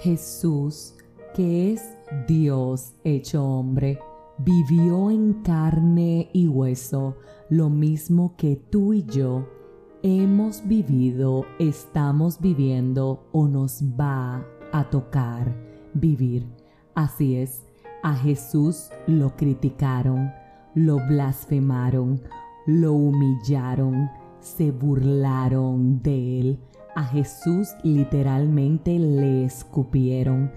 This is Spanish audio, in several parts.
Jesús, que es Dios hecho hombre, vivió en carne y hueso lo mismo que tú y yo hemos vivido, estamos viviendo o nos va a tocar vivir. Así es, a Jesús lo criticaron, lo blasfemaron, lo humillaron, se burlaron de él. A Jesús literalmente le escupieron,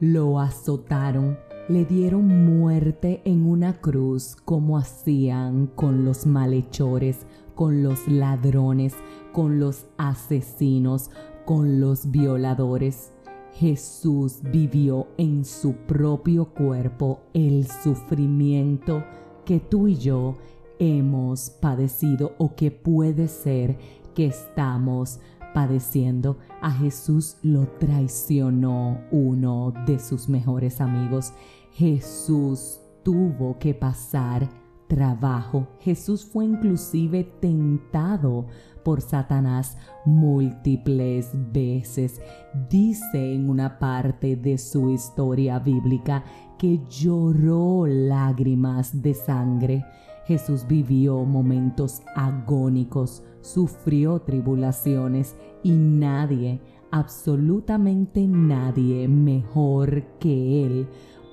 lo azotaron, le dieron muerte en una cruz como hacían con los malhechores, con los ladrones, con los asesinos, con los violadores. Jesús vivió en su propio cuerpo el sufrimiento que tú y yo hemos padecido o que puede ser que estamos padeciendo. A Jesús lo traicionó uno de sus mejores amigos. Jesús tuvo que pasar trabajo. Jesús fue inclusive tentado por Satanás múltiples veces. Dice en una parte de su historia bíblica que lloró lágrimas de sangre. Jesús vivió momentos agónicos, sufrió tribulaciones y nadie, absolutamente nadie mejor que Él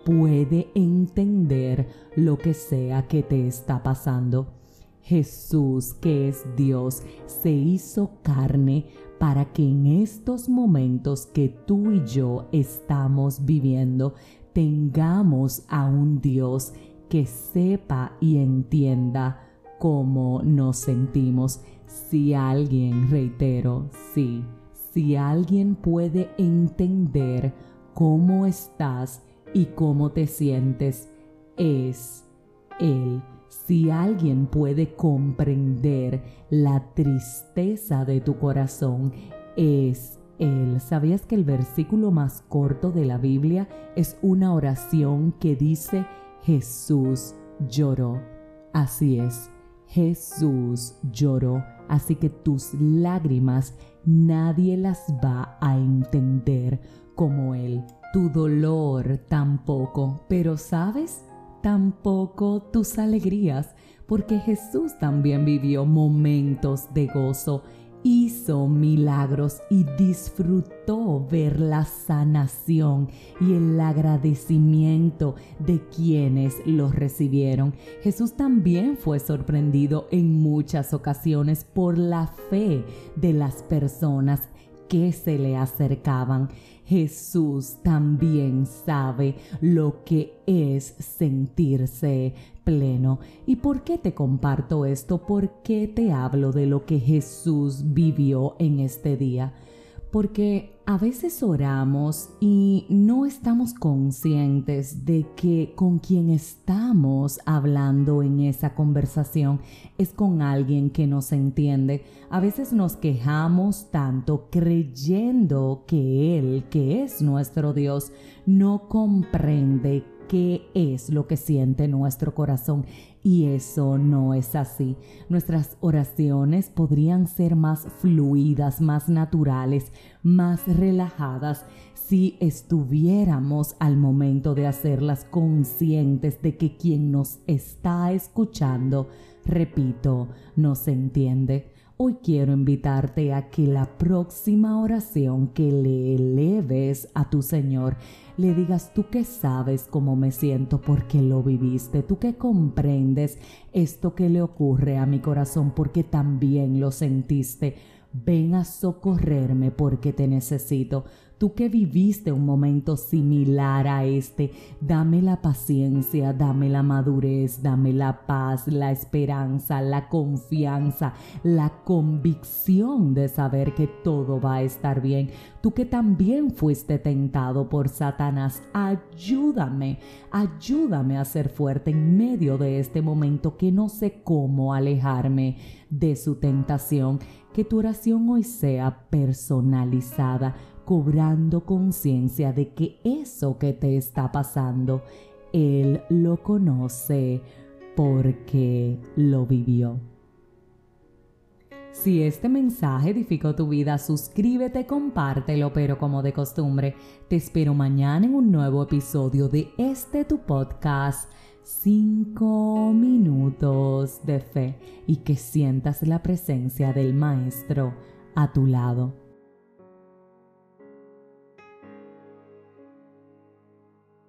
puede entender lo que sea que te está pasando. Jesús, que es Dios, se hizo carne para que en estos momentos que tú y yo estamos viviendo tengamos a un Dios que sepa y entienda cómo nos sentimos. Si alguien, reitero, sí, si alguien puede entender cómo estás y cómo te sientes, es Él. Si alguien puede comprender la tristeza de tu corazón, es Él. ¿Sabías que el versículo más corto de la Biblia es una oración que dice, Jesús lloró. Así es, Jesús lloró, así que tus lágrimas nadie las va a entender como Él. Tu dolor tampoco, pero sabes, tampoco tus alegrías, porque Jesús también vivió momentos de gozo hizo milagros y disfrutó ver la sanación y el agradecimiento de quienes los recibieron. Jesús también fue sorprendido en muchas ocasiones por la fe de las personas que se le acercaban. Jesús también sabe lo que es sentirse pleno. ¿Y por qué te comparto esto? ¿Por qué te hablo de lo que Jesús vivió en este día? Porque a veces oramos y no estamos conscientes de que con quien estamos hablando en esa conversación es con alguien que nos entiende. A veces nos quejamos tanto creyendo que Él, que es nuestro Dios, no comprende qué es lo que siente nuestro corazón y eso no es así. Nuestras oraciones podrían ser más fluidas, más naturales, más relajadas si estuviéramos al momento de hacerlas conscientes de que quien nos está escuchando, repito, nos entiende. Hoy quiero invitarte a que la próxima oración que le eleves a tu Señor le digas tú que sabes cómo me siento porque lo viviste, tú que comprendes esto que le ocurre a mi corazón porque también lo sentiste. Ven a socorrerme porque te necesito. Tú que viviste un momento similar a este, dame la paciencia, dame la madurez, dame la paz, la esperanza, la confianza, la convicción de saber que todo va a estar bien. Tú que también fuiste tentado por Satanás, ayúdame, ayúdame a ser fuerte en medio de este momento que no sé cómo alejarme de su tentación. Que tu oración hoy sea personalizada cobrando conciencia de que eso que te está pasando, Él lo conoce porque lo vivió. Si este mensaje edificó tu vida, suscríbete, compártelo, pero como de costumbre, te espero mañana en un nuevo episodio de este tu podcast. 5 minutos de fe y que sientas la presencia del Maestro a tu lado.